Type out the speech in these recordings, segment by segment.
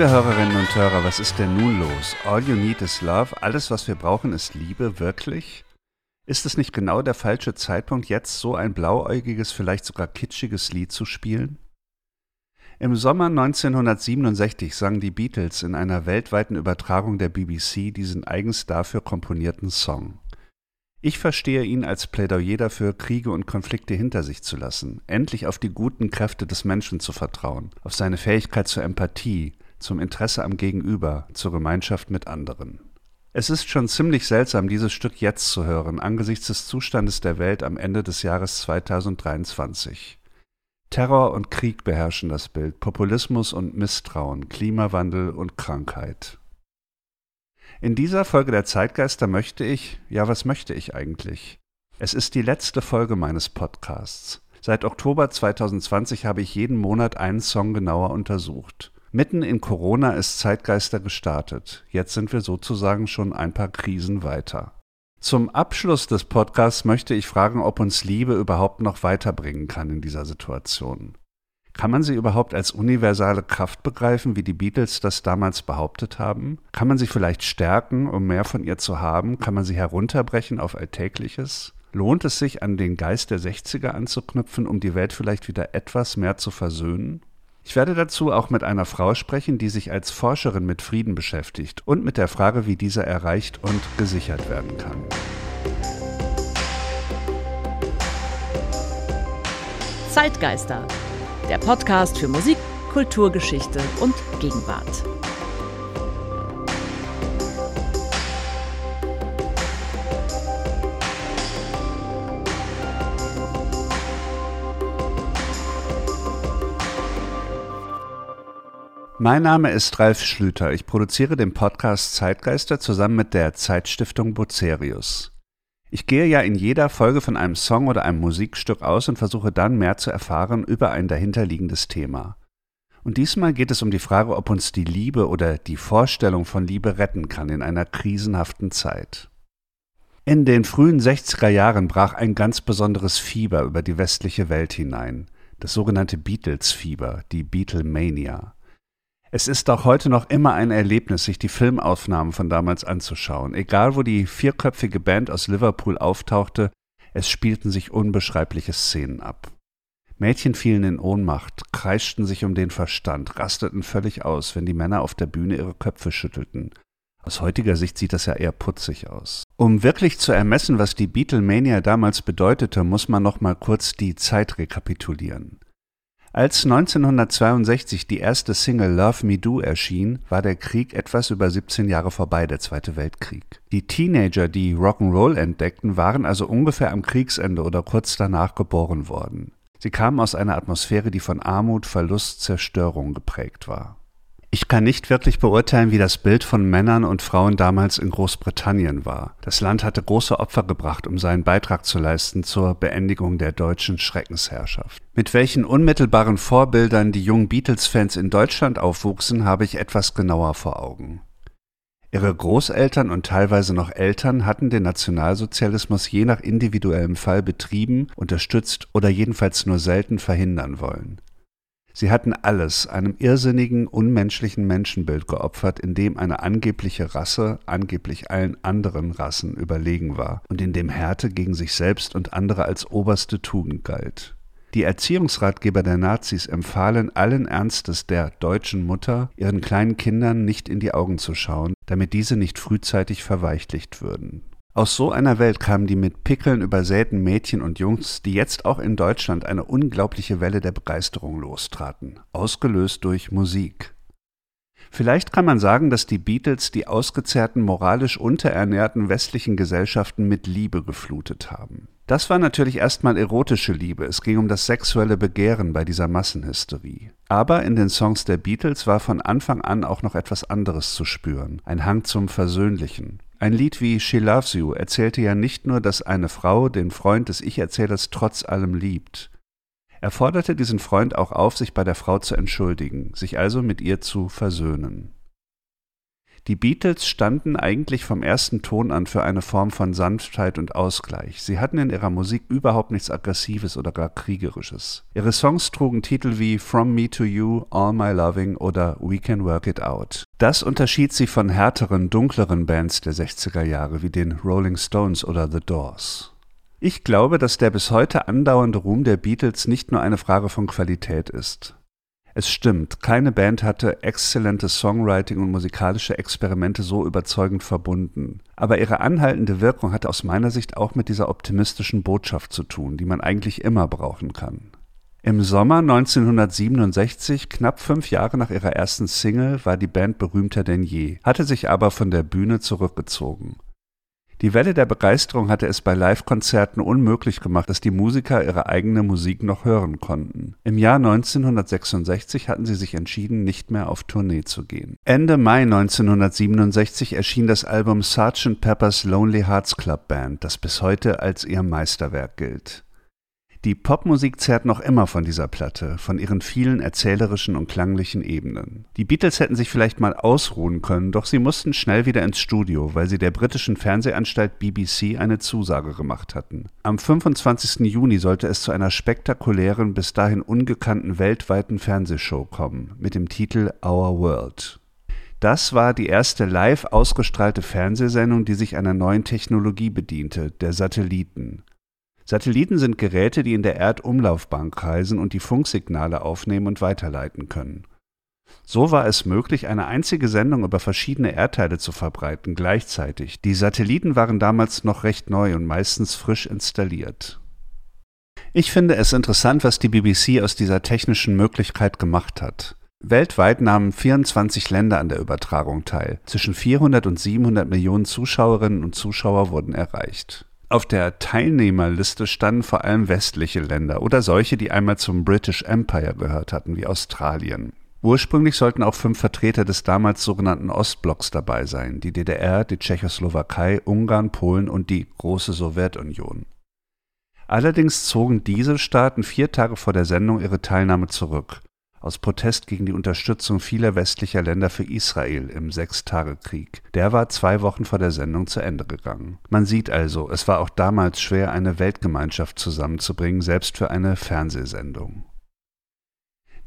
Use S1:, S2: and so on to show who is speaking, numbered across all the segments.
S1: Liebe Hörerinnen und Hörer, was ist denn nun los? All you need is love. Alles, was wir brauchen, ist Liebe. Wirklich? Ist es nicht genau der falsche Zeitpunkt, jetzt so ein blauäugiges, vielleicht sogar kitschiges Lied zu spielen? Im Sommer 1967 sangen die Beatles in einer weltweiten Übertragung der BBC diesen eigens dafür komponierten Song. Ich verstehe ihn als Plädoyer dafür, Kriege und Konflikte hinter sich zu lassen, endlich auf die guten Kräfte des Menschen zu vertrauen, auf seine Fähigkeit zur Empathie, zum Interesse am Gegenüber, zur Gemeinschaft mit anderen. Es ist schon ziemlich seltsam, dieses Stück jetzt zu hören, angesichts des Zustandes der Welt am Ende des Jahres 2023. Terror und Krieg beherrschen das Bild, Populismus und Misstrauen, Klimawandel und Krankheit. In dieser Folge der Zeitgeister möchte ich, ja, was möchte ich eigentlich? Es ist die letzte Folge meines Podcasts. Seit Oktober 2020 habe ich jeden Monat einen Song genauer untersucht. Mitten in Corona ist Zeitgeister gestartet. Jetzt sind wir sozusagen schon ein paar Krisen weiter. Zum Abschluss des Podcasts möchte ich fragen, ob uns Liebe überhaupt noch weiterbringen kann in dieser Situation. Kann man sie überhaupt als universale Kraft begreifen, wie die Beatles das damals behauptet haben? Kann man sie vielleicht stärken, um mehr von ihr zu haben? Kann man sie herunterbrechen auf Alltägliches? Lohnt es sich, an den Geist der 60er anzuknüpfen, um die Welt vielleicht wieder etwas mehr zu versöhnen? Ich werde dazu auch mit einer Frau sprechen, die sich als Forscherin mit Frieden beschäftigt und mit der Frage, wie dieser erreicht und gesichert werden kann.
S2: Zeitgeister der Podcast für Musik, Kulturgeschichte und Gegenwart.
S1: Mein Name ist Ralf Schlüter. Ich produziere den Podcast Zeitgeister zusammen mit der Zeitstiftung Bucerius. Ich gehe ja in jeder Folge von einem Song oder einem Musikstück aus und versuche dann mehr zu erfahren über ein dahinterliegendes Thema. Und diesmal geht es um die Frage, ob uns die Liebe oder die Vorstellung von Liebe retten kann in einer krisenhaften Zeit. In den frühen 60er Jahren brach ein ganz besonderes Fieber über die westliche Welt hinein, das sogenannte Beatles-Fieber, die Beatlemania. Es ist auch heute noch immer ein Erlebnis, sich die Filmaufnahmen von damals anzuschauen. Egal, wo die vierköpfige Band aus Liverpool auftauchte, es spielten sich unbeschreibliche Szenen ab. Mädchen fielen in Ohnmacht, kreischten sich um den Verstand, rasteten völlig aus, wenn die Männer auf der Bühne ihre Köpfe schüttelten. Aus heutiger Sicht sieht das ja eher putzig aus. Um wirklich zu ermessen, was die Beatlemania damals bedeutete, muss man noch mal kurz die Zeit rekapitulieren. Als 1962 die erste Single Love Me Do erschien, war der Krieg etwas über 17 Jahre vorbei, der Zweite Weltkrieg. Die Teenager, die Rock'n'Roll entdeckten, waren also ungefähr am Kriegsende oder kurz danach geboren worden. Sie kamen aus einer Atmosphäre, die von Armut, Verlust, Zerstörung geprägt war. Ich kann nicht wirklich beurteilen, wie das Bild von Männern und Frauen damals in Großbritannien war. Das Land hatte große Opfer gebracht, um seinen Beitrag zu leisten zur Beendigung der deutschen Schreckensherrschaft. Mit welchen unmittelbaren Vorbildern die jungen Beatles-Fans in Deutschland aufwuchsen, habe ich etwas genauer vor Augen. Ihre Großeltern und teilweise noch Eltern hatten den Nationalsozialismus je nach individuellem Fall betrieben, unterstützt oder jedenfalls nur selten verhindern wollen. Sie hatten alles einem irrsinnigen, unmenschlichen Menschenbild geopfert, in dem eine angebliche Rasse angeblich allen anderen Rassen überlegen war und in dem Härte gegen sich selbst und andere als oberste Tugend galt. Die Erziehungsratgeber der Nazis empfahlen allen Ernstes der deutschen Mutter, ihren kleinen Kindern nicht in die Augen zu schauen, damit diese nicht frühzeitig verweichlicht würden. Aus so einer Welt kamen die mit Pickeln übersäten Mädchen und Jungs, die jetzt auch in Deutschland eine unglaubliche Welle der Begeisterung lostraten, ausgelöst durch Musik. Vielleicht kann man sagen, dass die Beatles die ausgezehrten, moralisch unterernährten westlichen Gesellschaften mit Liebe geflutet haben. Das war natürlich erstmal erotische Liebe, es ging um das sexuelle Begehren bei dieser Massenhysterie. Aber in den Songs der Beatles war von Anfang an auch noch etwas anderes zu spüren, ein Hang zum Versöhnlichen. Ein Lied wie She Loves You erzählte ja nicht nur, dass eine Frau den Freund des Ich-Erzählers trotz allem liebt. Er forderte diesen Freund auch auf, sich bei der Frau zu entschuldigen, sich also mit ihr zu versöhnen. Die Beatles standen eigentlich vom ersten Ton an für eine Form von Sanftheit und Ausgleich. Sie hatten in ihrer Musik überhaupt nichts Aggressives oder gar Kriegerisches. Ihre Songs trugen Titel wie From Me to You, All My Loving oder We Can Work It Out. Das unterschied sie von härteren, dunkleren Bands der 60er Jahre wie den Rolling Stones oder The Doors. Ich glaube, dass der bis heute andauernde Ruhm der Beatles nicht nur eine Frage von Qualität ist. Es stimmt, keine Band hatte exzellentes Songwriting und musikalische Experimente so überzeugend verbunden. Aber ihre anhaltende Wirkung hatte aus meiner Sicht auch mit dieser optimistischen Botschaft zu tun, die man eigentlich immer brauchen kann. Im Sommer 1967, knapp fünf Jahre nach ihrer ersten Single, war die Band berühmter denn je, hatte sich aber von der Bühne zurückgezogen. Die Welle der Begeisterung hatte es bei Live-Konzerten unmöglich gemacht, dass die Musiker ihre eigene Musik noch hören konnten. Im Jahr 1966 hatten sie sich entschieden, nicht mehr auf Tournee zu gehen. Ende Mai 1967 erschien das Album Sgt. Pepper's Lonely Hearts Club Band, das bis heute als ihr Meisterwerk gilt. Die Popmusik zehrt noch immer von dieser Platte, von ihren vielen erzählerischen und klanglichen Ebenen. Die Beatles hätten sich vielleicht mal ausruhen können, doch sie mussten schnell wieder ins Studio, weil sie der britischen Fernsehanstalt BBC eine Zusage gemacht hatten. Am 25. Juni sollte es zu einer spektakulären, bis dahin ungekannten weltweiten Fernsehshow kommen, mit dem Titel Our World. Das war die erste live ausgestrahlte Fernsehsendung, die sich einer neuen Technologie bediente, der Satelliten. Satelliten sind Geräte, die in der Erdumlaufbahn kreisen und die Funksignale aufnehmen und weiterleiten können. So war es möglich, eine einzige Sendung über verschiedene Erdteile zu verbreiten gleichzeitig. Die Satelliten waren damals noch recht neu und meistens frisch installiert. Ich finde es interessant, was die BBC aus dieser technischen Möglichkeit gemacht hat. Weltweit nahmen 24 Länder an der Übertragung teil. Zwischen 400 und 700 Millionen Zuschauerinnen und Zuschauer wurden erreicht. Auf der Teilnehmerliste standen vor allem westliche Länder oder solche, die einmal zum British Empire gehört hatten, wie Australien. Ursprünglich sollten auch fünf Vertreter des damals sogenannten Ostblocks dabei sein, die DDR, die Tschechoslowakei, Ungarn, Polen und die große Sowjetunion. Allerdings zogen diese Staaten vier Tage vor der Sendung ihre Teilnahme zurück aus Protest gegen die Unterstützung vieler westlicher Länder für Israel im Sechstagekrieg. Der war zwei Wochen vor der Sendung zu Ende gegangen. Man sieht also, es war auch damals schwer, eine Weltgemeinschaft zusammenzubringen, selbst für eine Fernsehsendung.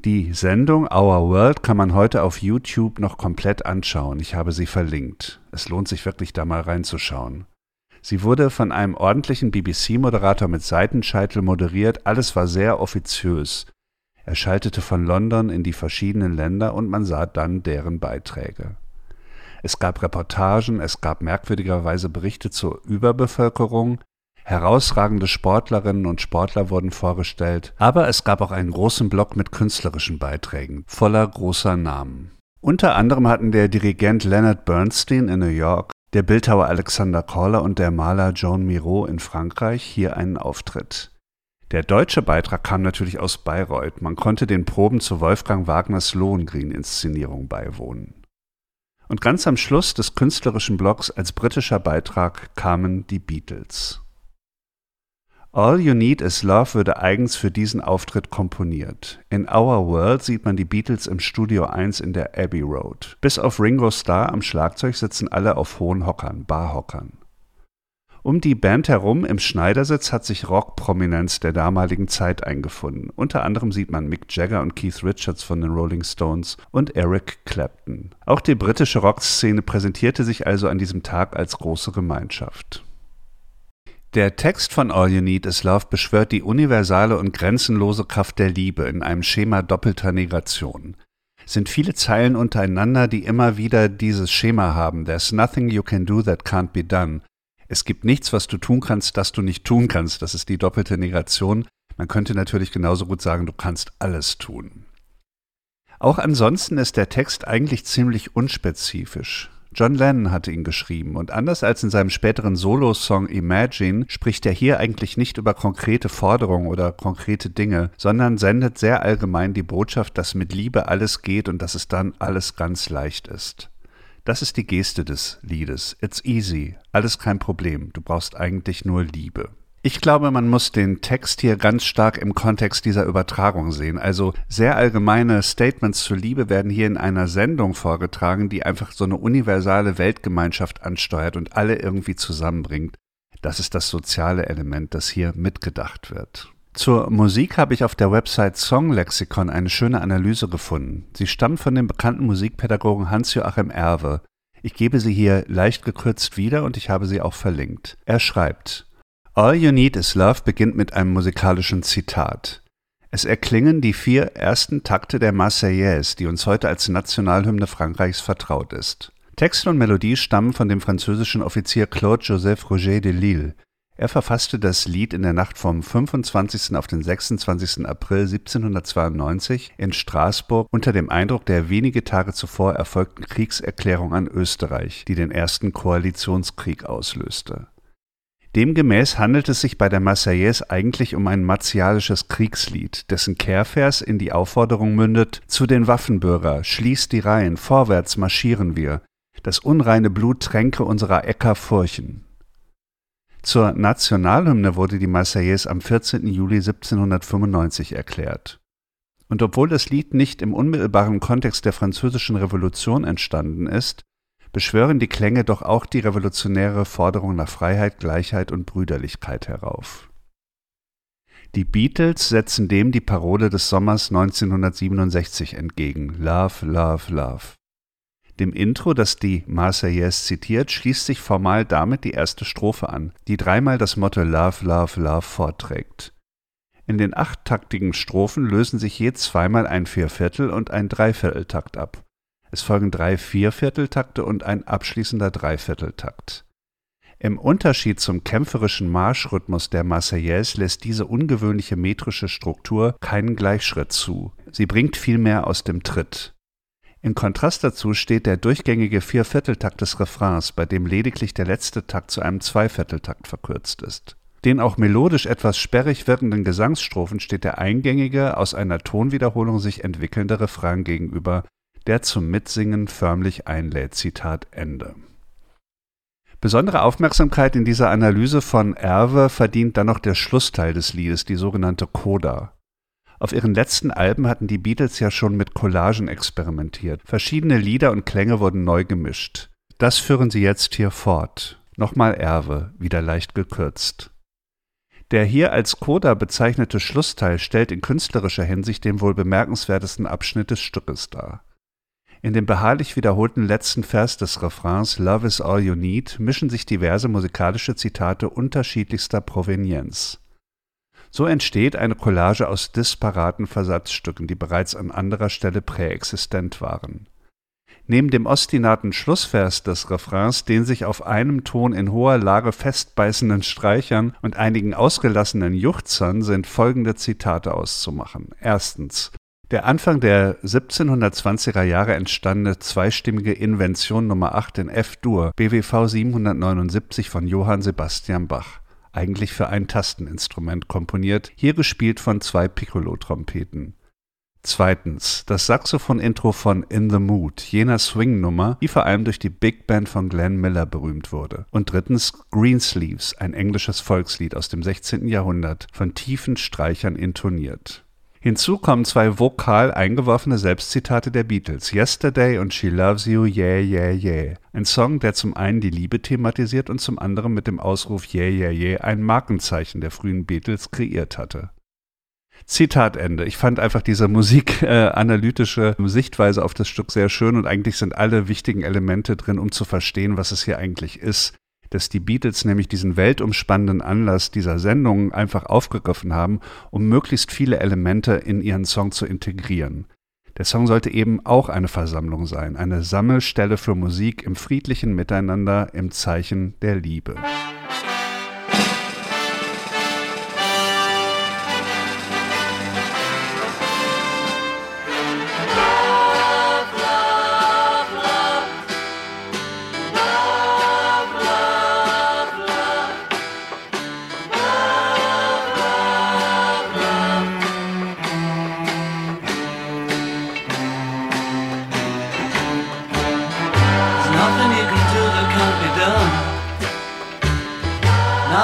S1: Die Sendung Our World kann man heute auf YouTube noch komplett anschauen. Ich habe sie verlinkt. Es lohnt sich wirklich da mal reinzuschauen. Sie wurde von einem ordentlichen BBC-Moderator mit Seitenscheitel moderiert. Alles war sehr offiziös. Er schaltete von London in die verschiedenen Länder und man sah dann deren Beiträge. Es gab Reportagen, es gab merkwürdigerweise Berichte zur Überbevölkerung, herausragende Sportlerinnen und Sportler wurden vorgestellt, aber es gab auch einen großen Block mit künstlerischen Beiträgen, voller großer Namen. Unter anderem hatten der Dirigent Leonard Bernstein in New York, der Bildhauer Alexander Korler und der Maler Joan Miro in Frankreich hier einen Auftritt. Der deutsche Beitrag kam natürlich aus Bayreuth. Man konnte den Proben zu Wolfgang Wagners Lohengrin-Inszenierung beiwohnen. Und ganz am Schluss des künstlerischen Blocks als britischer Beitrag kamen die Beatles. All You Need Is Love würde eigens für diesen Auftritt komponiert. In Our World sieht man die Beatles im Studio 1 in der Abbey Road. Bis auf Ringo Starr am Schlagzeug sitzen alle auf hohen Hockern, Barhockern. Um die Band herum im Schneidersitz hat sich Rockprominenz der damaligen Zeit eingefunden. Unter anderem sieht man Mick Jagger und Keith Richards von den Rolling Stones und Eric Clapton. Auch die britische Rockszene präsentierte sich also an diesem Tag als große Gemeinschaft. Der Text von All You Need Is Love beschwört die universale und grenzenlose Kraft der Liebe in einem Schema doppelter Negation. Es sind viele Zeilen untereinander, die immer wieder dieses Schema haben. There's nothing you can do that can't be done. Es gibt nichts, was du tun kannst, das du nicht tun kannst. Das ist die doppelte Negation. Man könnte natürlich genauso gut sagen, du kannst alles tun. Auch ansonsten ist der Text eigentlich ziemlich unspezifisch. John Lennon hatte ihn geschrieben und anders als in seinem späteren Solo-Song Imagine spricht er hier eigentlich nicht über konkrete Forderungen oder konkrete Dinge, sondern sendet sehr allgemein die Botschaft, dass mit Liebe alles geht und dass es dann alles ganz leicht ist. Das ist die Geste des Liedes. It's easy. Alles kein Problem. Du brauchst eigentlich nur Liebe. Ich glaube, man muss den Text hier ganz stark im Kontext dieser Übertragung sehen. Also sehr allgemeine Statements zur Liebe werden hier in einer Sendung vorgetragen, die einfach so eine universale Weltgemeinschaft ansteuert und alle irgendwie zusammenbringt. Das ist das soziale Element, das hier mitgedacht wird. Zur Musik habe ich auf der Website Songlexikon eine schöne Analyse gefunden. Sie stammt von dem bekannten Musikpädagogen Hans-Joachim Erwe. Ich gebe sie hier leicht gekürzt wieder und ich habe sie auch verlinkt. Er schreibt, All You Need Is Love beginnt mit einem musikalischen Zitat. Es erklingen die vier ersten Takte der Marseillaise, die uns heute als Nationalhymne Frankreichs vertraut ist. Text und Melodie stammen von dem französischen Offizier Claude Joseph Roger de Lille. Er verfasste das Lied in der Nacht vom 25. auf den 26. April 1792 in Straßburg unter dem Eindruck der wenige Tage zuvor erfolgten Kriegserklärung an Österreich, die den ersten Koalitionskrieg auslöste. Demgemäß handelt es sich bei der Marseillaise eigentlich um ein martialisches Kriegslied, dessen Kehrvers in die Aufforderung mündet: Zu den Waffenbürger, schließt die Reihen, vorwärts marschieren wir, das unreine Blut tränke unserer Äcker Furchen. Zur Nationalhymne wurde die Marseillaise am 14. Juli 1795 erklärt. Und obwohl das Lied nicht im unmittelbaren Kontext der Französischen Revolution entstanden ist, beschwören die Klänge doch auch die revolutionäre Forderung nach Freiheit, Gleichheit und Brüderlichkeit herauf. Die Beatles setzen dem die Parole des Sommers 1967 entgegen Love, Love, Love. Dem Intro, das die Marseillaise zitiert, schließt sich formal damit die erste Strophe an, die dreimal das Motto Love, Love, Love vorträgt. In den achttaktigen Strophen lösen sich je zweimal ein Vierviertel- und ein Dreivierteltakt ab. Es folgen drei Viervierteltakte und ein abschließender Dreivierteltakt. Im Unterschied zum kämpferischen Marschrhythmus der Marseillaise lässt diese ungewöhnliche metrische Struktur keinen Gleichschritt zu. Sie bringt vielmehr aus dem Tritt. In Kontrast dazu steht der durchgängige Viervierteltakt des Refrains, bei dem lediglich der letzte Takt zu einem Zweivierteltakt verkürzt ist. Den auch melodisch etwas sperrig wirkenden Gesangsstrophen steht der eingängige, aus einer Tonwiederholung sich entwickelnde Refrain gegenüber, der zum Mitsingen förmlich einlädt. Zitat Ende. Besondere Aufmerksamkeit in dieser Analyse von Erwe verdient dann noch der Schlussteil des Liedes, die sogenannte Coda. Auf ihren letzten Alben hatten die Beatles ja schon mit Collagen experimentiert. Verschiedene Lieder und Klänge wurden neu gemischt. Das führen sie jetzt hier fort. Nochmal Erwe, wieder leicht gekürzt. Der hier als Coda bezeichnete Schlussteil stellt in künstlerischer Hinsicht den wohl bemerkenswertesten Abschnitt des Stückes dar. In dem beharrlich wiederholten letzten Vers des Refrains Love is all you need mischen sich diverse musikalische Zitate unterschiedlichster Provenienz. So entsteht eine Collage aus disparaten Versatzstücken, die bereits an anderer Stelle präexistent waren. Neben dem ostinaten Schlussvers des Refrains, den sich auf einem Ton in hoher Lage festbeißenden Streichern und einigen ausgelassenen Juchzern sind folgende Zitate auszumachen. Erstens der Anfang der 1720er Jahre entstandene zweistimmige Invention Nummer 8 in F-Dur BWV 779 von Johann Sebastian Bach, eigentlich für ein Tasteninstrument komponiert, hier gespielt von zwei Piccolo-Trompeten. Zweitens, das Saxophon-Intro von In the Mood, jener Swing-Nummer, die vor allem durch die Big Band von Glenn Miller berühmt wurde. Und drittens, Greensleeves, ein englisches Volkslied aus dem 16. Jahrhundert, von tiefen Streichern intoniert. Hinzu kommen zwei vokal eingeworfene Selbstzitate der Beatles, Yesterday und She Loves You, Yeah, Yeah, Yeah. Ein Song, der zum einen die Liebe thematisiert und zum anderen mit dem Ausruf Yeah, Yeah, Yeah ein Markenzeichen der frühen Beatles kreiert hatte. Zitat Ende. Ich fand einfach diese musikanalytische äh, Sichtweise auf das Stück sehr schön und eigentlich sind alle wichtigen Elemente drin, um zu verstehen, was es hier eigentlich ist dass die Beatles nämlich diesen weltumspannenden Anlass dieser Sendung einfach aufgegriffen haben, um möglichst viele Elemente in ihren Song zu integrieren. Der Song sollte eben auch eine Versammlung sein, eine Sammelstelle für Musik im friedlichen Miteinander im Zeichen der Liebe.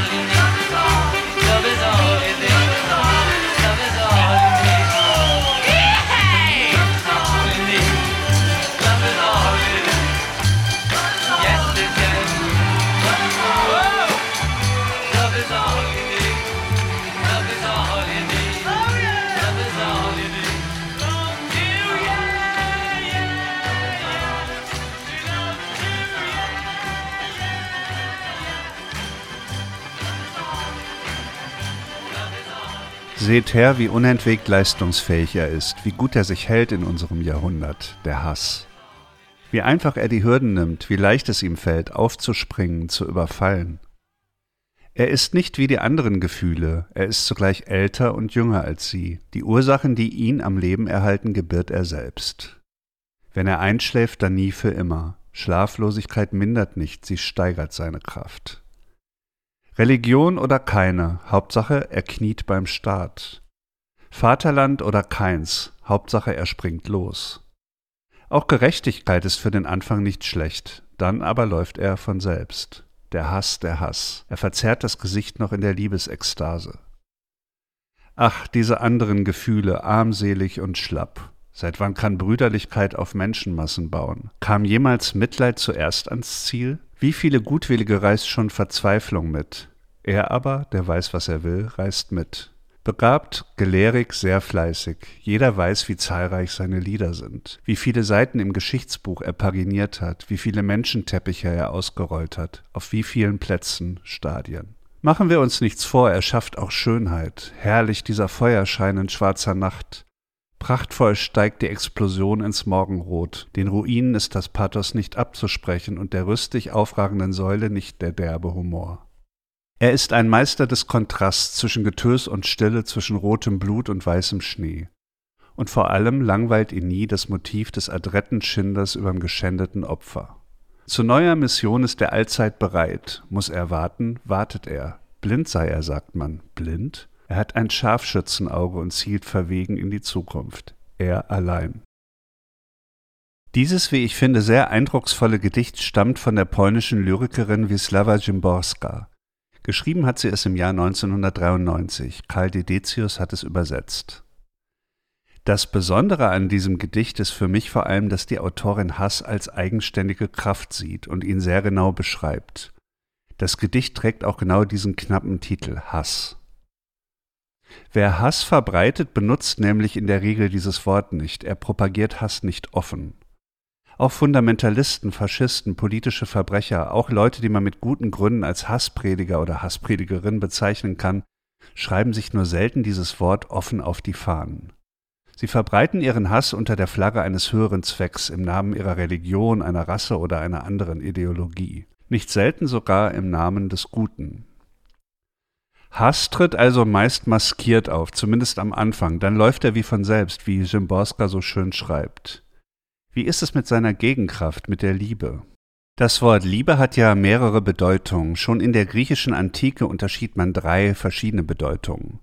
S3: Thank.
S1: Seht her, wie unentwegt leistungsfähig er ist, wie gut er sich hält in unserem Jahrhundert, der Hass. Wie einfach er die Hürden nimmt, wie leicht es ihm fällt, aufzuspringen, zu überfallen. Er ist nicht wie die anderen Gefühle, er ist zugleich älter und jünger als sie. Die Ursachen, die ihn am Leben erhalten, gebührt er selbst. Wenn er einschläft, dann nie für immer. Schlaflosigkeit mindert nicht, sie steigert seine Kraft. Religion oder keine, Hauptsache er kniet beim Staat. Vaterland oder keins, Hauptsache er springt los. Auch Gerechtigkeit ist für den Anfang nicht schlecht, dann aber läuft er von selbst. Der Hass, der Hass, er verzerrt das Gesicht noch in der Liebesekstase. Ach, diese anderen Gefühle, armselig und schlapp. Seit wann kann Brüderlichkeit auf Menschenmassen bauen? Kam jemals Mitleid zuerst ans Ziel? Wie viele Gutwillige reißt schon Verzweiflung mit? Er aber, der weiß, was er will, reist mit. Begabt, gelehrig, sehr fleißig. Jeder weiß, wie zahlreich seine Lieder sind, wie viele Seiten im Geschichtsbuch er paginiert hat, wie viele Menschenteppiche er ausgerollt hat, auf wie vielen Plätzen, Stadien. Machen wir uns nichts vor, er schafft auch Schönheit. Herrlich dieser Feuerschein in schwarzer Nacht. Prachtvoll steigt die Explosion ins Morgenrot. Den Ruinen ist das Pathos nicht abzusprechen und der rüstig aufragenden Säule nicht der derbe Humor. Er ist ein Meister des Kontrasts zwischen Getös und Stille, zwischen rotem Blut und weißem Schnee. Und vor allem langweilt ihn nie das Motiv des adretten Schinders überm geschändeten Opfer. Zu neuer Mission ist er allzeit bereit. Muss er warten, wartet er. Blind sei er, sagt man. Blind? Er hat ein Scharfschützenauge und zielt verwegen in die Zukunft. Er allein. Dieses, wie ich finde, sehr eindrucksvolle Gedicht stammt von der polnischen Lyrikerin Wisława Szymborska. Geschrieben hat sie es im Jahr 1993. Karl Dedetius hat es übersetzt. Das Besondere an diesem Gedicht ist für mich vor allem, dass die Autorin Hass als eigenständige Kraft sieht und ihn sehr genau beschreibt. Das Gedicht trägt auch genau diesen knappen Titel Hass. Wer Hass verbreitet, benutzt nämlich in der Regel dieses Wort nicht, er propagiert Hass nicht offen. Auch Fundamentalisten, Faschisten, politische Verbrecher, auch Leute, die man mit guten Gründen als Hassprediger oder Hasspredigerin bezeichnen kann, schreiben sich nur selten dieses Wort offen auf die Fahnen. Sie verbreiten ihren Hass unter der Flagge eines höheren Zwecks im Namen ihrer Religion, einer Rasse oder einer anderen Ideologie, nicht selten sogar im Namen des Guten. Hass tritt also meist maskiert auf, zumindest am Anfang, dann läuft er wie von selbst, wie Szymborska so schön schreibt. Wie ist es mit seiner Gegenkraft, mit der Liebe? Das Wort Liebe hat ja mehrere Bedeutungen. Schon in der griechischen Antike unterschied man drei verschiedene Bedeutungen.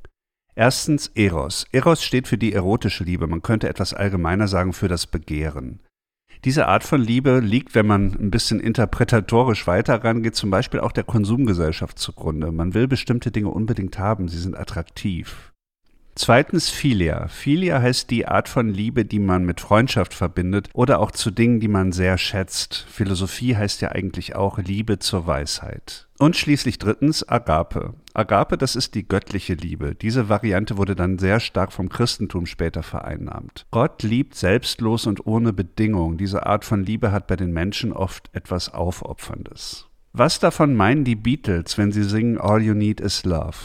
S1: Erstens Eros. Eros steht für die erotische Liebe, man könnte etwas allgemeiner sagen für das Begehren. Diese Art von Liebe liegt, wenn man ein bisschen interpretatorisch weiter rangeht, zum Beispiel auch der Konsumgesellschaft zugrunde. Man will bestimmte Dinge unbedingt haben, sie sind attraktiv. Zweitens Philia. Philia heißt die Art von Liebe, die man mit Freundschaft verbindet oder auch zu Dingen, die man sehr schätzt. Philosophie heißt ja eigentlich auch Liebe zur Weisheit. Und schließlich drittens Agape. Agape, das ist die göttliche Liebe. Diese Variante wurde dann sehr stark vom Christentum später vereinnahmt. Gott liebt selbstlos und ohne Bedingung. Diese Art von Liebe hat bei den Menschen oft etwas Aufopferndes. Was davon meinen die Beatles, wenn sie singen All You Need Is Love?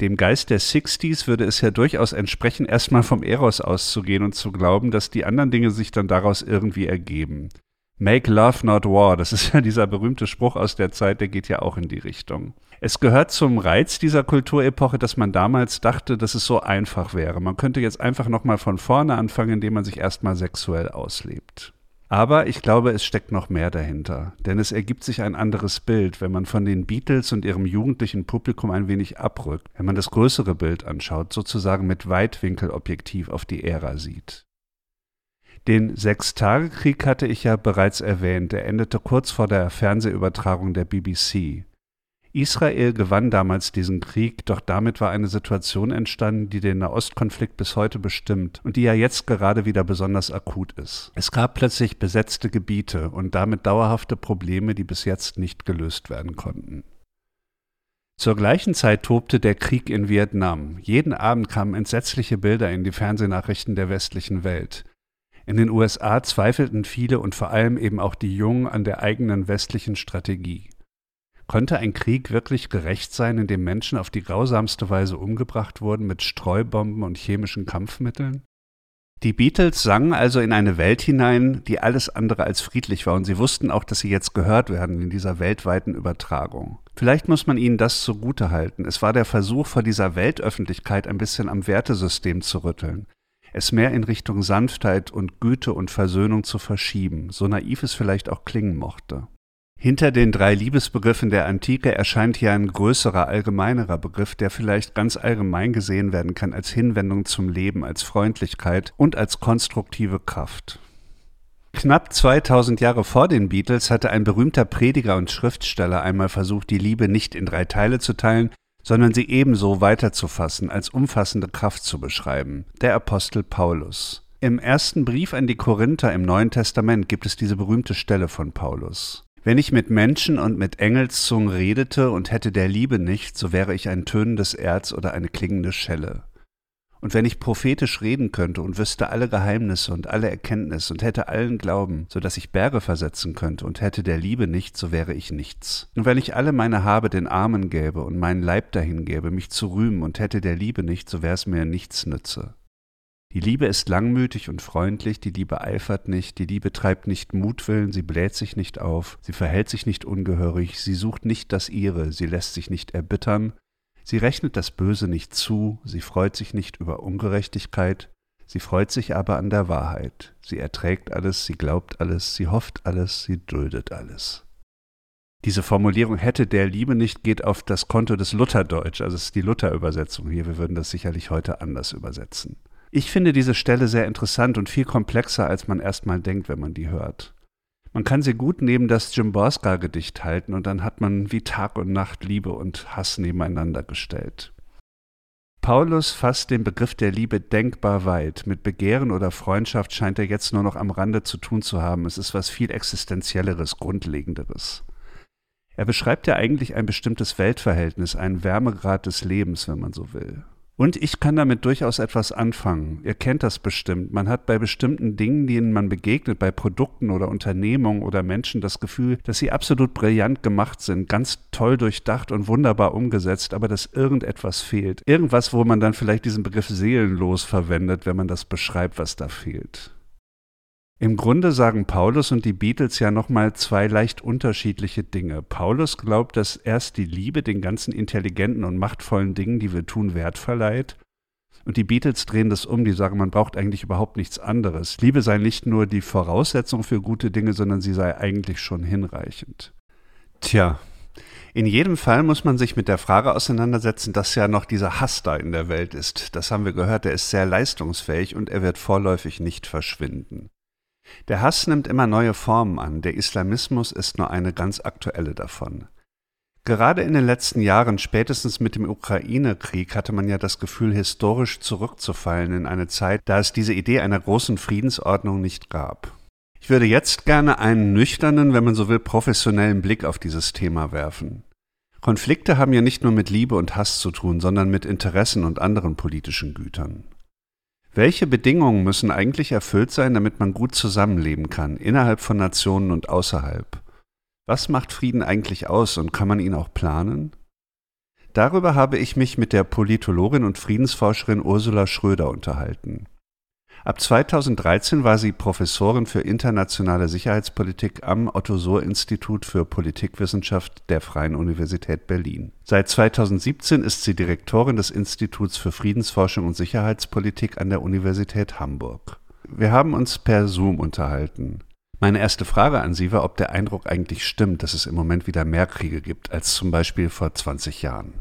S1: Dem Geist der 60s würde es ja durchaus entsprechen, erstmal vom Eros auszugehen und zu glauben, dass die anderen Dinge sich dann daraus irgendwie ergeben. Make Love Not War, das ist ja dieser berühmte Spruch aus der Zeit, der geht ja auch in die Richtung. Es gehört zum Reiz dieser Kulturepoche, dass man damals dachte, dass es so einfach wäre. Man könnte jetzt einfach nochmal von vorne anfangen, indem man sich erstmal sexuell auslebt. Aber ich glaube, es steckt noch mehr dahinter, denn es ergibt sich ein anderes Bild, wenn man von den Beatles und ihrem jugendlichen Publikum ein wenig abrückt, wenn man das größere Bild anschaut, sozusagen mit Weitwinkelobjektiv auf die Ära sieht. Den Sechstagekrieg hatte ich ja bereits erwähnt, er endete kurz vor der Fernsehübertragung der BBC. Israel gewann damals diesen Krieg, doch damit war eine Situation entstanden, die den Nahostkonflikt bis heute bestimmt und die ja jetzt gerade wieder besonders akut ist. Es gab plötzlich besetzte Gebiete und damit dauerhafte Probleme, die bis jetzt nicht gelöst werden konnten. Zur gleichen Zeit tobte der Krieg in Vietnam. Jeden Abend kamen entsetzliche Bilder in die Fernsehnachrichten der westlichen Welt. In den USA zweifelten viele und vor allem eben auch die Jungen an der eigenen westlichen Strategie. Konnte ein Krieg wirklich gerecht sein, in dem Menschen auf die grausamste Weise umgebracht wurden mit Streubomben und chemischen Kampfmitteln? Die Beatles sangen also in eine Welt hinein, die alles andere als friedlich war, und sie wussten auch, dass sie jetzt gehört werden in dieser weltweiten Übertragung. Vielleicht muss man ihnen das zugute halten. Es war der Versuch, vor dieser Weltöffentlichkeit ein bisschen am Wertesystem zu rütteln, es mehr in Richtung Sanftheit und Güte und Versöhnung zu verschieben, so naiv es vielleicht auch klingen mochte. Hinter den drei Liebesbegriffen der Antike erscheint hier ein größerer, allgemeinerer Begriff, der vielleicht ganz allgemein gesehen werden kann als Hinwendung zum Leben, als Freundlichkeit und als konstruktive Kraft. Knapp 2000 Jahre vor den Beatles hatte ein berühmter Prediger und Schriftsteller einmal versucht, die Liebe nicht in drei Teile zu teilen, sondern sie ebenso weiterzufassen, als umfassende Kraft zu beschreiben, der Apostel Paulus. Im ersten Brief an die Korinther im Neuen Testament gibt es diese berühmte Stelle von Paulus. Wenn ich mit Menschen und mit Engelszungen redete und hätte der Liebe nicht, so wäre ich ein tönendes Erz oder eine klingende Schelle. Und wenn ich prophetisch reden könnte und wüsste alle Geheimnisse und alle Erkenntnis und hätte allen Glauben, so dass ich Berge versetzen könnte und hätte der Liebe nicht, so wäre ich nichts. Und wenn ich alle meine Habe den Armen gäbe und meinen Leib dahin gäbe, mich zu rühmen und hätte der Liebe nicht, so wäre es mir nichts nütze. Die Liebe ist langmütig und freundlich, die Liebe eifert nicht, die Liebe treibt nicht Mutwillen, sie bläht sich nicht auf, sie verhält sich nicht ungehörig, sie sucht nicht das ihre, sie lässt sich nicht erbittern, sie rechnet das Böse nicht zu, sie freut sich nicht über Ungerechtigkeit, sie freut sich aber an der Wahrheit, sie erträgt alles, sie glaubt alles, sie hofft alles, sie duldet alles. Diese Formulierung hätte der Liebe nicht geht auf das Konto des Lutherdeutsch, also es ist die Luther-Übersetzung hier, wir würden das sicherlich heute anders übersetzen. Ich finde diese Stelle sehr interessant und viel komplexer, als man erstmal denkt, wenn man die hört. Man kann sie gut neben das Jimborska-Gedicht halten und dann hat man wie Tag und Nacht Liebe und Hass nebeneinander gestellt. Paulus fasst den Begriff der Liebe denkbar weit. Mit Begehren oder Freundschaft scheint er jetzt nur noch am Rande zu tun zu haben. Es ist was viel Existenzielleres, Grundlegenderes. Er beschreibt ja eigentlich ein bestimmtes Weltverhältnis, einen Wärmegrad des Lebens, wenn man so will. Und ich kann damit durchaus etwas anfangen. Ihr kennt das bestimmt. Man hat bei bestimmten Dingen, denen man begegnet, bei Produkten oder Unternehmungen oder Menschen das Gefühl, dass sie absolut brillant gemacht sind, ganz toll durchdacht und wunderbar umgesetzt, aber dass irgendetwas fehlt. Irgendwas, wo man dann vielleicht diesen Begriff seelenlos verwendet, wenn man das beschreibt, was da fehlt. Im Grunde sagen Paulus und die Beatles ja nochmal zwei leicht unterschiedliche Dinge. Paulus glaubt, dass erst die Liebe den ganzen intelligenten und machtvollen Dingen, die wir tun, Wert verleiht. Und die Beatles drehen das um, die sagen, man braucht eigentlich überhaupt nichts anderes. Liebe sei nicht nur die Voraussetzung für gute Dinge, sondern sie sei eigentlich schon hinreichend. Tja, in jedem Fall muss man sich mit der Frage auseinandersetzen, dass ja noch dieser Hass da in der Welt ist. Das haben wir gehört, der ist sehr leistungsfähig und er wird vorläufig nicht verschwinden. Der Hass nimmt immer neue Formen an, der Islamismus ist nur eine ganz aktuelle davon. Gerade in den letzten Jahren, spätestens mit dem Ukraine-Krieg, hatte man ja das Gefühl, historisch zurückzufallen in eine Zeit, da es diese Idee einer großen Friedensordnung nicht gab. Ich würde jetzt gerne einen nüchternen, wenn man so will, professionellen Blick auf dieses Thema werfen. Konflikte haben ja nicht nur mit Liebe und Hass zu tun, sondern mit Interessen und anderen politischen Gütern. Welche Bedingungen müssen eigentlich erfüllt sein, damit man gut zusammenleben kann, innerhalb von Nationen und außerhalb? Was macht Frieden eigentlich aus und kann man ihn auch planen? Darüber habe ich mich mit der Politologin und Friedensforscherin Ursula Schröder unterhalten. Ab 2013 war sie Professorin für internationale Sicherheitspolitik am Otto-Suhr-Institut für Politikwissenschaft der Freien Universität Berlin. Seit 2017 ist sie Direktorin des Instituts für Friedensforschung und Sicherheitspolitik an der Universität Hamburg. Wir haben uns per Zoom unterhalten. Meine erste Frage an Sie war, ob der Eindruck eigentlich stimmt, dass es im Moment wieder mehr Kriege gibt als zum Beispiel vor 20 Jahren.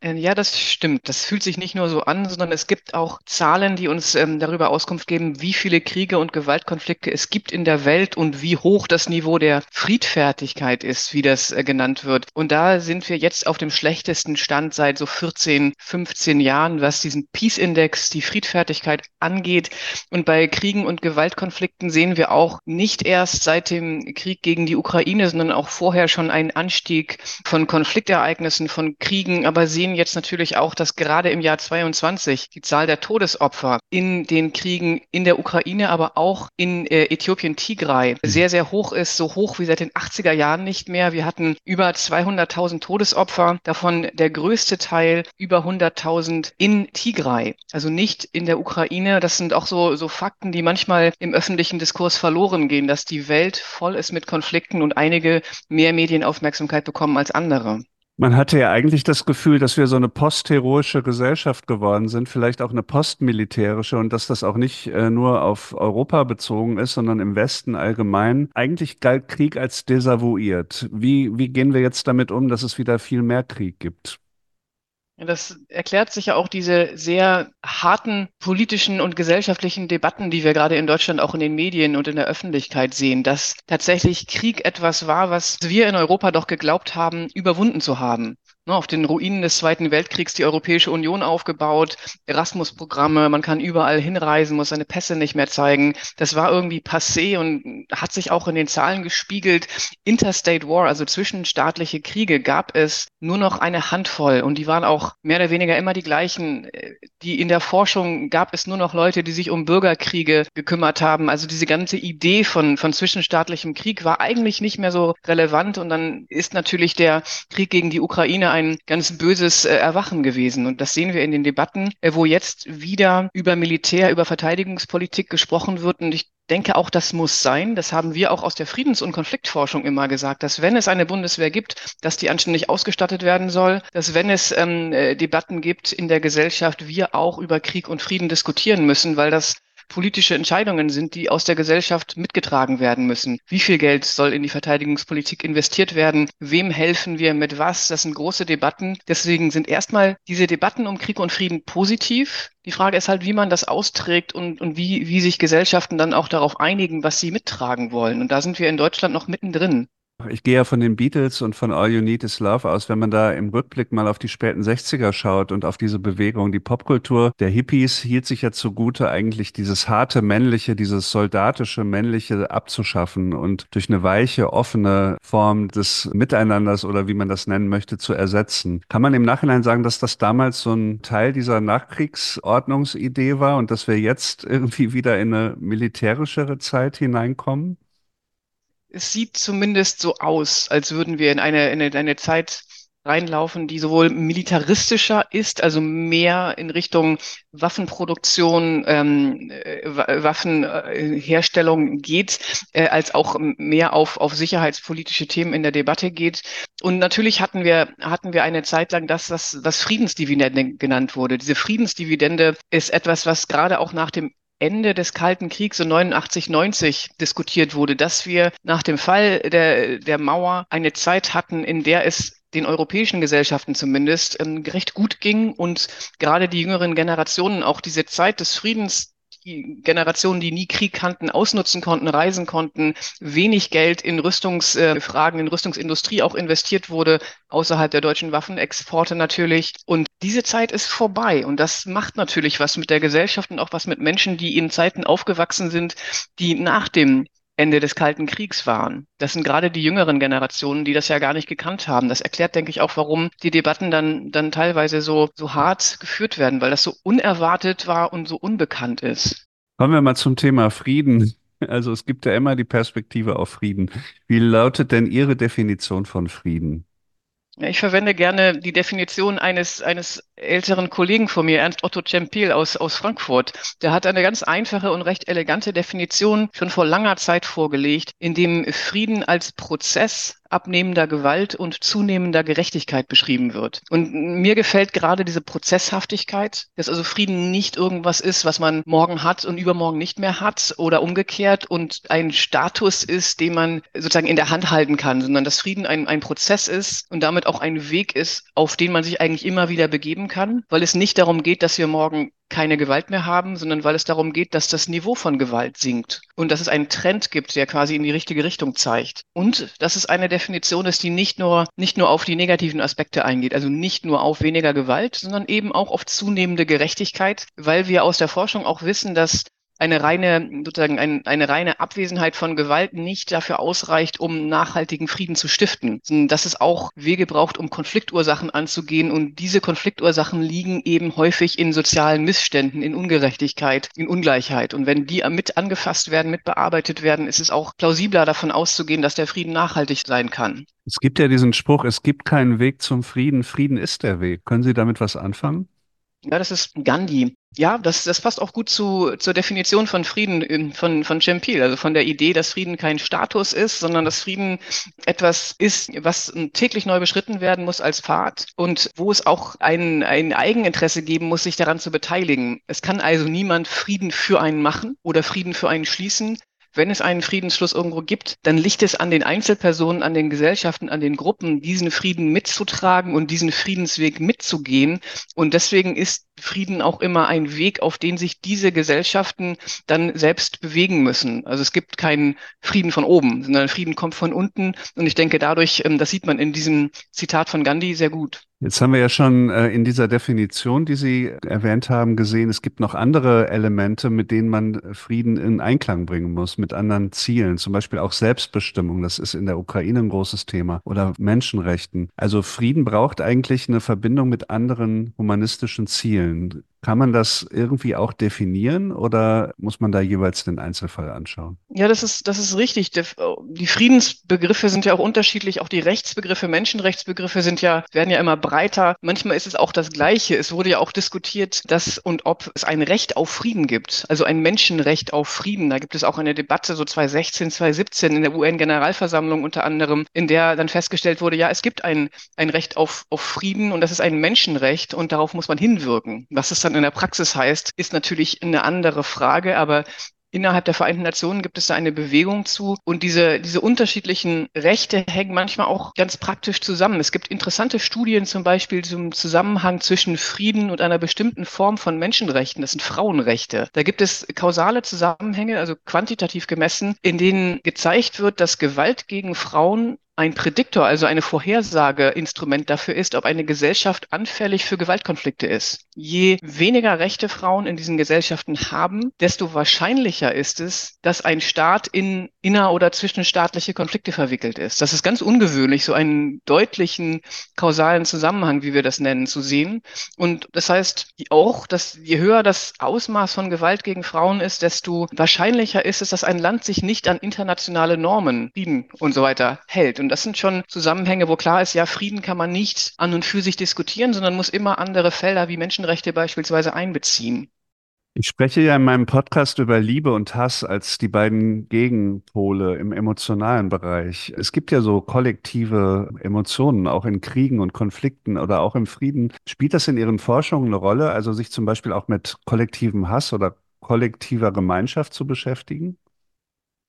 S4: Äh, ja, das stimmt. Das fühlt sich nicht nur so an, sondern es gibt auch Zahlen, die uns ähm, darüber Auskunft geben, wie viele Kriege und Gewaltkonflikte es gibt in der Welt und wie hoch das Niveau der Friedfertigkeit ist, wie das äh, genannt wird. Und da sind wir jetzt auf dem schlechtesten Stand seit so 14, 15 Jahren, was diesen Peace-Index, die Friedfertigkeit angeht. Und bei Kriegen und Gewaltkonflikten sehen wir auch nicht erst seit dem Krieg gegen die Ukraine, sondern auch vorher schon einen Anstieg von Konfliktereignissen, von Kriegen, aber sehen jetzt natürlich auch, dass gerade im Jahr 22 die Zahl der Todesopfer in den Kriegen in der Ukraine, aber auch in äh, Äthiopien, Tigray mhm. sehr, sehr hoch ist, so hoch wie seit den 80er Jahren nicht mehr. Wir hatten über 200.000 Todesopfer, davon der größte Teil über 100.000 in Tigray, also nicht in der Ukraine. Das sind auch so, so Fakten, die manchmal im öffentlichen Diskurs verloren gehen, dass die Welt voll ist mit Konflikten und einige mehr Medienaufmerksamkeit bekommen als andere.
S1: Man hatte ja eigentlich das Gefühl, dass wir so eine postheroische Gesellschaft geworden sind, vielleicht auch eine postmilitärische und dass das auch nicht äh, nur auf Europa bezogen ist, sondern im Westen allgemein. Eigentlich galt Krieg als desavouiert. Wie, wie gehen wir jetzt damit um, dass es wieder viel mehr Krieg gibt?
S4: Das erklärt sich ja auch diese sehr harten politischen und gesellschaftlichen Debatten, die wir gerade in Deutschland auch in den Medien und in der Öffentlichkeit sehen, dass tatsächlich Krieg etwas war, was wir in Europa doch geglaubt haben, überwunden zu haben. Ne, auf den Ruinen des Zweiten Weltkriegs die Europäische Union aufgebaut, Erasmus-Programme, man kann überall hinreisen, muss seine Pässe nicht mehr zeigen. Das war irgendwie passé und hat sich auch in den Zahlen gespiegelt. Interstate War, also zwischenstaatliche Kriege, gab es nur noch eine Handvoll und die waren auch mehr oder weniger immer die gleichen. Die in der Forschung gab es nur noch Leute, die sich um Bürgerkriege gekümmert haben. Also diese ganze Idee von, von zwischenstaatlichem Krieg war eigentlich nicht mehr so relevant und dann ist natürlich der Krieg gegen die Ukraine ein ganz böses äh, Erwachen gewesen. Und das sehen wir in den Debatten, äh, wo jetzt wieder über Militär, über Verteidigungspolitik gesprochen wird. Und ich denke auch, das muss sein. Das haben wir auch aus der Friedens- und Konfliktforschung immer gesagt, dass wenn es eine Bundeswehr gibt, dass die anständig ausgestattet werden soll, dass wenn es ähm, äh, Debatten gibt in der Gesellschaft, wir auch über Krieg und Frieden diskutieren müssen, weil das politische Entscheidungen sind, die aus der Gesellschaft mitgetragen werden müssen. Wie viel Geld soll in die Verteidigungspolitik investiert werden? Wem helfen wir mit was? Das sind große Debatten. Deswegen sind erstmal diese Debatten um Krieg und Frieden positiv. Die Frage ist halt, wie man das austrägt und, und wie, wie sich Gesellschaften dann auch darauf einigen, was sie mittragen wollen. Und da sind wir in Deutschland noch mittendrin.
S1: Ich gehe ja von den Beatles und von All You Need Is Love aus, wenn man da im Rückblick mal auf die späten 60er schaut und auf diese Bewegung. Die Popkultur der Hippies hielt sich ja zugute, eigentlich dieses harte männliche, dieses soldatische männliche abzuschaffen und durch eine weiche, offene Form des Miteinanders oder wie man das nennen möchte, zu ersetzen. Kann man im Nachhinein sagen, dass das damals so ein Teil dieser Nachkriegsordnungsidee war und dass wir jetzt irgendwie wieder in eine militärischere Zeit hineinkommen?
S4: Es sieht zumindest so aus, als würden wir in eine, in eine, Zeit reinlaufen, die sowohl militaristischer ist, also mehr in Richtung Waffenproduktion, ähm, äh, Waffenherstellung geht, äh, als auch mehr auf, auf sicherheitspolitische Themen in der Debatte geht. Und natürlich hatten wir, hatten wir eine Zeit lang das, was, was Friedensdividende genannt wurde. Diese Friedensdividende ist etwas, was gerade auch nach dem Ende des Kalten Kriegs so 89, 90 diskutiert wurde, dass wir nach dem Fall der, der Mauer eine Zeit hatten, in der es den europäischen Gesellschaften zumindest ähm, recht gut ging und gerade die jüngeren Generationen auch diese Zeit des Friedens die Generationen, die nie Krieg kannten, ausnutzen konnten, reisen konnten, wenig Geld in Rüstungsfragen, in Rüstungsindustrie auch investiert wurde, außerhalb der deutschen Waffenexporte natürlich. Und diese Zeit ist vorbei. Und das macht natürlich was mit der Gesellschaft und auch was mit Menschen, die in Zeiten aufgewachsen sind, die nach dem Ende des Kalten Kriegs waren. Das sind gerade die jüngeren Generationen, die das ja gar nicht gekannt haben. Das erklärt, denke ich, auch, warum die Debatten dann, dann teilweise so, so hart geführt werden, weil das so unerwartet war und so unbekannt ist.
S1: Kommen wir mal zum Thema Frieden. Also es gibt ja immer die Perspektive auf Frieden. Wie lautet denn Ihre Definition von Frieden?
S4: Ich verwende gerne die Definition eines, eines älteren Kollegen von mir, Ernst Otto Cempil aus, aus Frankfurt. Der hat eine ganz einfache und recht elegante Definition schon vor langer Zeit vorgelegt, in dem Frieden als Prozess abnehmender Gewalt und zunehmender Gerechtigkeit beschrieben wird. Und mir gefällt gerade diese Prozesshaftigkeit, dass also Frieden nicht irgendwas ist, was man morgen hat und übermorgen nicht mehr hat oder umgekehrt und ein Status ist, den man sozusagen in der Hand halten kann, sondern dass Frieden ein, ein Prozess ist und damit auch ein Weg ist, auf den man sich eigentlich immer wieder begeben kann, weil es nicht darum geht, dass wir morgen keine Gewalt mehr haben, sondern weil es darum geht, dass das Niveau von Gewalt sinkt und dass es einen Trend gibt, der quasi in die richtige Richtung zeigt. Und dass es eine Definition ist, die nicht nur, nicht nur auf die negativen Aspekte eingeht, also nicht nur auf weniger Gewalt, sondern eben auch auf zunehmende Gerechtigkeit, weil wir aus der Forschung auch wissen, dass eine reine, sozusagen ein, eine reine Abwesenheit von Gewalt nicht dafür ausreicht, um nachhaltigen Frieden zu stiften, dass es auch Wege braucht, um Konfliktursachen anzugehen. Und diese Konfliktursachen liegen eben häufig in sozialen Missständen, in Ungerechtigkeit, in Ungleichheit. Und wenn die mit angefasst werden, mit bearbeitet werden, ist es auch plausibler davon auszugehen, dass der Frieden nachhaltig sein kann.
S1: Es gibt ja diesen Spruch, es gibt keinen Weg zum Frieden, Frieden ist der Weg. Können Sie damit was anfangen?
S4: Ja, das ist Gandhi. Ja, das, das passt auch gut zu, zur Definition von Frieden in, von, von Cempil, also von der Idee, dass Frieden kein Status ist, sondern dass Frieden etwas ist, was täglich neu beschritten werden muss als Pfad und wo es auch ein, ein Eigeninteresse geben muss, sich daran zu beteiligen. Es kann also niemand Frieden für einen machen oder Frieden für einen schließen, wenn es einen Friedensschluss irgendwo gibt, dann liegt es an den Einzelpersonen, an den Gesellschaften, an den Gruppen, diesen Frieden mitzutragen und diesen Friedensweg mitzugehen. Und deswegen ist Frieden auch immer ein Weg, auf den sich diese Gesellschaften dann selbst bewegen müssen. Also es gibt keinen Frieden von oben, sondern Frieden kommt von unten. Und ich denke dadurch, ähm, das sieht man in diesem Zitat von Gandhi sehr gut.
S1: Jetzt haben wir ja schon äh, in dieser Definition, die Sie erwähnt haben, gesehen, es gibt noch andere Elemente, mit denen man Frieden in Einklang bringen muss, mit anderen Zielen, zum Beispiel auch Selbstbestimmung, das ist in der Ukraine ein großes Thema, oder Menschenrechten. Also Frieden braucht eigentlich eine Verbindung mit anderen humanistischen Zielen. Kann man das irgendwie auch definieren oder muss man da jeweils den Einzelfall anschauen?
S4: Ja, das ist, das ist richtig. Die Friedensbegriffe sind ja auch unterschiedlich. Auch die Rechtsbegriffe, Menschenrechtsbegriffe sind ja, werden ja immer breiter. Manchmal ist es auch das Gleiche. Es wurde ja auch diskutiert, dass und ob es ein Recht auf Frieden gibt. Also ein Menschenrecht auf Frieden. Da gibt es auch eine Debatte so 2016, 2017 in der UN-Generalversammlung unter anderem, in der dann festgestellt wurde, ja, es gibt ein, ein Recht auf, auf Frieden und das ist ein Menschenrecht und darauf muss man hinwirken. Was es dann in der Praxis heißt, ist natürlich eine andere Frage, aber Innerhalb der Vereinten Nationen gibt es da eine Bewegung zu und diese, diese unterschiedlichen Rechte hängen manchmal auch ganz praktisch zusammen. Es gibt interessante Studien zum Beispiel zum Zusammenhang zwischen Frieden und einer bestimmten Form von Menschenrechten. Das sind Frauenrechte. Da gibt es kausale Zusammenhänge, also quantitativ gemessen, in denen gezeigt wird, dass Gewalt gegen Frauen ein Prädiktor, also eine Vorhersageinstrument dafür ist, ob eine Gesellschaft anfällig für Gewaltkonflikte ist. Je weniger Rechte Frauen in diesen Gesellschaften haben, desto wahrscheinlicher ist es, dass ein Staat in inner- oder zwischenstaatliche Konflikte verwickelt ist. Das ist ganz ungewöhnlich, so einen deutlichen kausalen Zusammenhang, wie wir das nennen, zu sehen. Und das heißt auch, dass je höher das Ausmaß von Gewalt gegen Frauen ist, desto wahrscheinlicher ist es, dass ein Land sich nicht an internationale Normen, Frieden und so weiter hält. Das sind schon Zusammenhänge, wo klar ist, ja, Frieden kann man nicht an und für sich diskutieren, sondern muss immer andere Felder wie Menschenrechte beispielsweise einbeziehen.
S1: Ich spreche ja in meinem Podcast über Liebe und Hass als die beiden Gegenpole im emotionalen Bereich. Es gibt ja so kollektive Emotionen, auch in Kriegen und Konflikten oder auch im Frieden. Spielt das in Ihren Forschungen eine Rolle, also sich zum Beispiel auch mit kollektivem Hass oder kollektiver Gemeinschaft zu beschäftigen?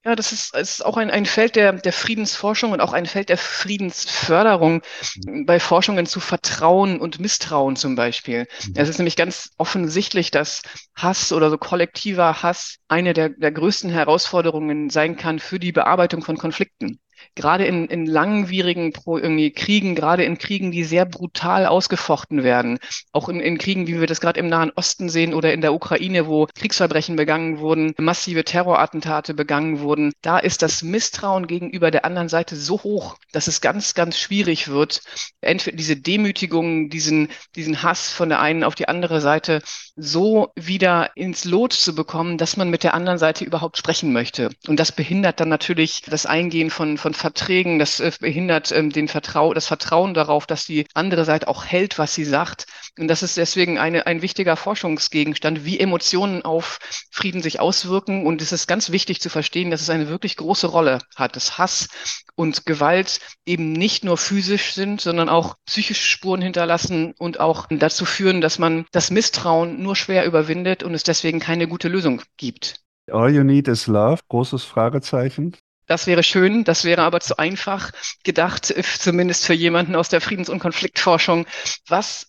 S4: Ja, das ist, ist auch ein, ein Feld der, der Friedensforschung und auch ein Feld der Friedensförderung bei Forschungen zu Vertrauen und Misstrauen zum Beispiel. Es ist nämlich ganz offensichtlich, dass Hass oder so kollektiver Hass eine der, der größten Herausforderungen sein kann für die Bearbeitung von Konflikten gerade in, in langwierigen Pro irgendwie Kriegen, gerade in Kriegen, die sehr brutal ausgefochten werden, auch in, in Kriegen, wie wir das gerade im Nahen Osten sehen oder in der Ukraine, wo Kriegsverbrechen begangen wurden, massive Terrorattentate begangen wurden, da ist das Misstrauen gegenüber der anderen Seite so hoch, dass es ganz, ganz schwierig wird, entweder diese Demütigung, diesen, diesen Hass von der einen auf die andere Seite so wieder ins Lot zu bekommen, dass man mit der anderen Seite überhaupt sprechen möchte. Und das behindert dann natürlich das Eingehen von, von Verträgen, das äh, behindert ähm, den Vertrau das Vertrauen darauf, dass die andere Seite auch hält, was sie sagt. Und das ist deswegen eine, ein wichtiger Forschungsgegenstand, wie Emotionen auf Frieden sich auswirken. Und es ist ganz wichtig zu verstehen, dass es eine wirklich große Rolle hat, dass Hass und Gewalt eben nicht nur physisch sind, sondern auch psychische Spuren hinterlassen und auch dazu führen, dass man das Misstrauen nur schwer überwindet und es deswegen keine gute Lösung gibt.
S1: All you need is love, großes Fragezeichen.
S4: Das wäre schön, das wäre aber zu einfach gedacht, äh, zumindest für jemanden aus der Friedens- und Konfliktforschung. Was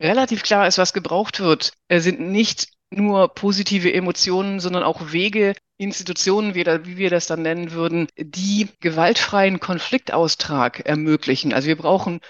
S4: relativ klar ist, was gebraucht wird, äh, sind nicht nur positive Emotionen, sondern auch Wege, Institutionen, wie, wie wir das dann nennen würden, die gewaltfreien Konfliktaustrag ermöglichen. Also wir brauchen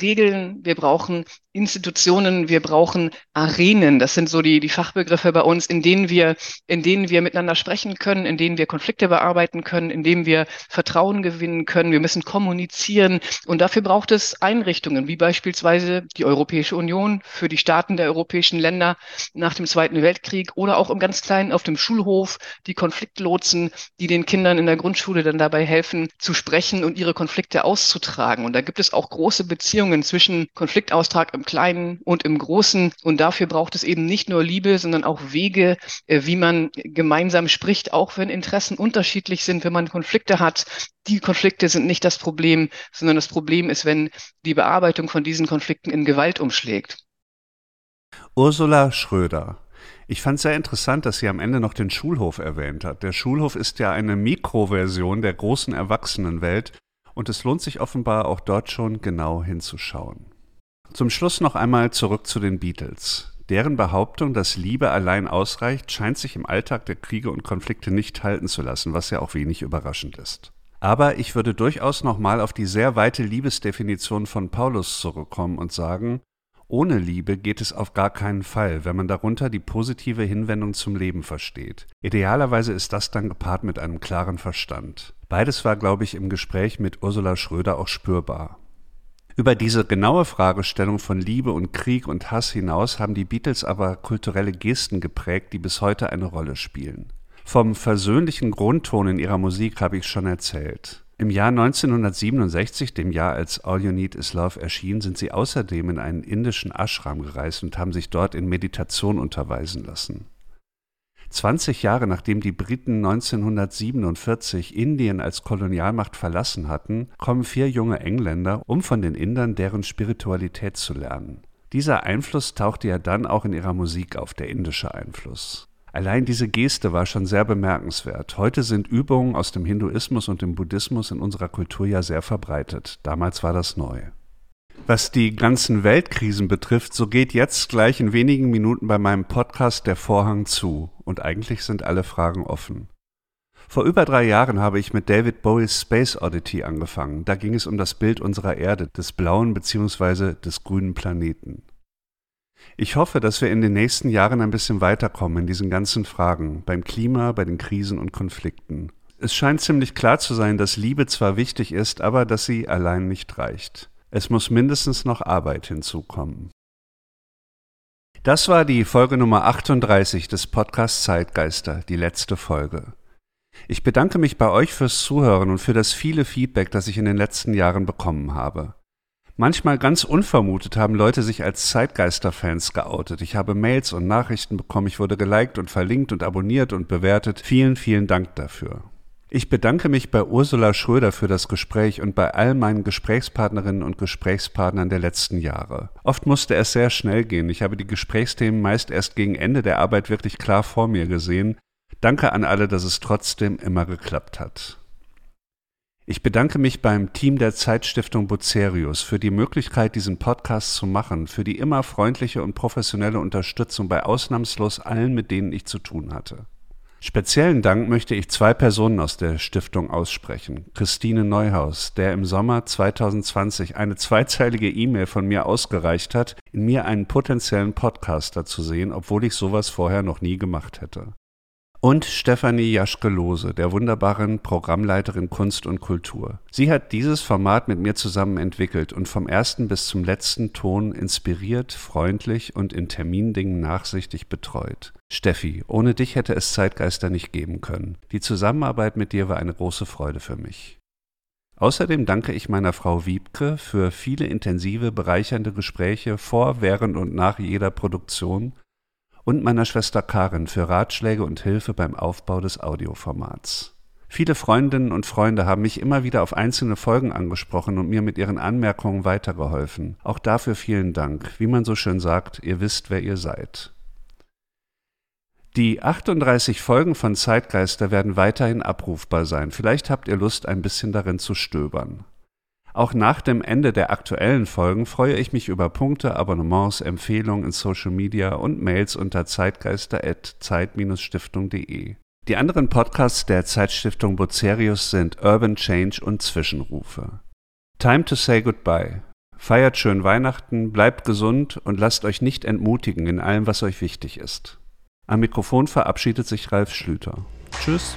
S4: Regeln, wir brauchen Institutionen, wir brauchen Arenen. Das sind so die, die Fachbegriffe bei uns, in denen wir, in denen wir miteinander sprechen können, in denen wir Konflikte bearbeiten können, in denen wir Vertrauen gewinnen können. Wir müssen kommunizieren. Und dafür braucht es Einrichtungen, wie beispielsweise die Europäische Union für die Staaten der europäischen Länder nach dem Zweiten Weltkrieg oder auch im ganz Kleinen auf dem Schulhof die Konfliktlotsen, die den Kindern in der Grundschule dann dabei helfen, zu sprechen und ihre Konflikte auszutragen. Und da gibt es auch große Beziehungen zwischen Konfliktaustrag im Kleinen und im Großen. Und dafür braucht es eben nicht nur Liebe, sondern auch Wege, äh, wie man gemeinsam spricht, auch wenn Interessen unterschiedlich sind, wenn man Konflikte hat. Die Konflikte sind nicht das Problem, sondern das Problem ist, wenn die Bearbeitung von diesen Konflikten in Gewalt umschlägt.
S1: Ursula Schröder. Ich fand sehr interessant, dass sie am Ende noch den Schulhof erwähnt hat. Der Schulhof ist ja eine Mikroversion der großen Erwachsenenwelt und es lohnt sich offenbar auch dort schon genau hinzuschauen. Zum Schluss noch einmal zurück zu den Beatles. Deren Behauptung, dass Liebe allein ausreicht, scheint sich im Alltag der Kriege und Konflikte nicht halten zu lassen, was ja auch wenig überraschend ist. Aber ich würde durchaus nochmal auf die sehr weite Liebesdefinition von Paulus zurückkommen und sagen, ohne Liebe geht es auf gar keinen Fall, wenn man darunter die positive Hinwendung zum Leben versteht. Idealerweise ist das dann gepaart mit einem klaren Verstand. Beides war, glaube ich, im Gespräch mit Ursula Schröder auch spürbar. Über diese genaue Fragestellung von Liebe und Krieg und Hass hinaus haben die Beatles aber kulturelle Gesten geprägt, die bis heute eine Rolle spielen. Vom versöhnlichen Grundton in ihrer Musik habe ich schon erzählt. Im Jahr 1967, dem Jahr als All You Need Is Love erschien, sind sie außerdem in einen indischen Ashram gereist und haben sich dort in Meditation unterweisen lassen. 20 Jahre nachdem die Briten 1947 Indien als Kolonialmacht verlassen hatten, kommen vier junge Engländer, um von den Indern deren Spiritualität zu lernen. Dieser Einfluss tauchte ja dann auch in ihrer Musik auf, der indische Einfluss. Allein diese Geste war schon sehr bemerkenswert. Heute sind Übungen aus dem Hinduismus und dem Buddhismus in unserer Kultur ja sehr verbreitet. Damals war das neu. Was die ganzen Weltkrisen betrifft, so geht jetzt gleich in wenigen Minuten bei meinem Podcast der Vorhang zu und eigentlich sind alle Fragen offen. Vor über drei Jahren habe ich mit David Bowies Space Oddity angefangen. Da ging es um das Bild unserer Erde, des blauen bzw. des grünen Planeten. Ich hoffe, dass wir in den nächsten Jahren ein bisschen weiterkommen in diesen ganzen Fragen, beim Klima, bei den Krisen und Konflikten. Es scheint ziemlich klar zu sein, dass Liebe zwar wichtig ist, aber dass sie allein nicht reicht. Es muss mindestens noch Arbeit hinzukommen. Das war die Folge Nummer 38 des Podcasts Zeitgeister, die letzte Folge. Ich bedanke mich bei euch fürs Zuhören und für das viele Feedback, das ich in den letzten Jahren bekommen habe. Manchmal ganz unvermutet haben Leute sich als Zeitgeister-Fans geoutet. Ich habe Mails und Nachrichten bekommen, ich wurde geliked und verlinkt und abonniert und bewertet. Vielen, vielen Dank dafür. Ich bedanke mich bei Ursula Schröder für das Gespräch und bei all meinen Gesprächspartnerinnen und Gesprächspartnern der letzten Jahre. Oft musste es sehr schnell gehen. Ich habe die Gesprächsthemen meist erst gegen Ende der Arbeit wirklich klar vor mir gesehen. Danke an alle, dass es trotzdem immer geklappt hat. Ich bedanke mich beim Team der Zeitstiftung Bucerius für die Möglichkeit, diesen Podcast zu machen, für die immer freundliche und professionelle Unterstützung bei ausnahmslos allen, mit denen ich zu tun hatte. Speziellen Dank möchte ich zwei Personen aus der Stiftung aussprechen. Christine Neuhaus, der im Sommer 2020 eine zweizeilige E-Mail von mir ausgereicht hat, in mir einen potenziellen Podcaster zu sehen, obwohl ich sowas vorher noch nie gemacht hätte. Und Stefanie Jaschke-Lose, der wunderbaren Programmleiterin Kunst und Kultur. Sie hat dieses Format mit mir zusammen entwickelt und vom ersten bis zum letzten Ton inspiriert, freundlich und in Termindingen nachsichtig betreut. Steffi, ohne dich hätte es Zeitgeister nicht geben können. Die Zusammenarbeit mit dir war eine große Freude für mich. Außerdem danke ich meiner Frau Wiebke für viele intensive, bereichernde Gespräche vor, während und nach jeder Produktion und meiner Schwester Karin für Ratschläge und Hilfe beim Aufbau des Audioformats. Viele Freundinnen und Freunde haben mich immer wieder auf einzelne Folgen angesprochen und mir mit ihren Anmerkungen weitergeholfen. Auch dafür vielen Dank. Wie man so schön sagt, ihr wisst, wer ihr seid. Die 38 Folgen von Zeitgeister werden weiterhin abrufbar sein. Vielleicht habt ihr Lust, ein bisschen darin zu stöbern. Auch nach dem Ende der aktuellen Folgen freue ich mich über Punkte, Abonnements, Empfehlungen in Social Media und Mails unter zeitgeister.zeit-stiftung.de. Die anderen Podcasts der Zeitstiftung Bucerius sind Urban Change und Zwischenrufe. Time to say goodbye. Feiert schön Weihnachten, bleibt gesund und lasst euch nicht entmutigen in allem, was euch wichtig ist. Am Mikrofon verabschiedet sich Ralf Schlüter. Tschüss.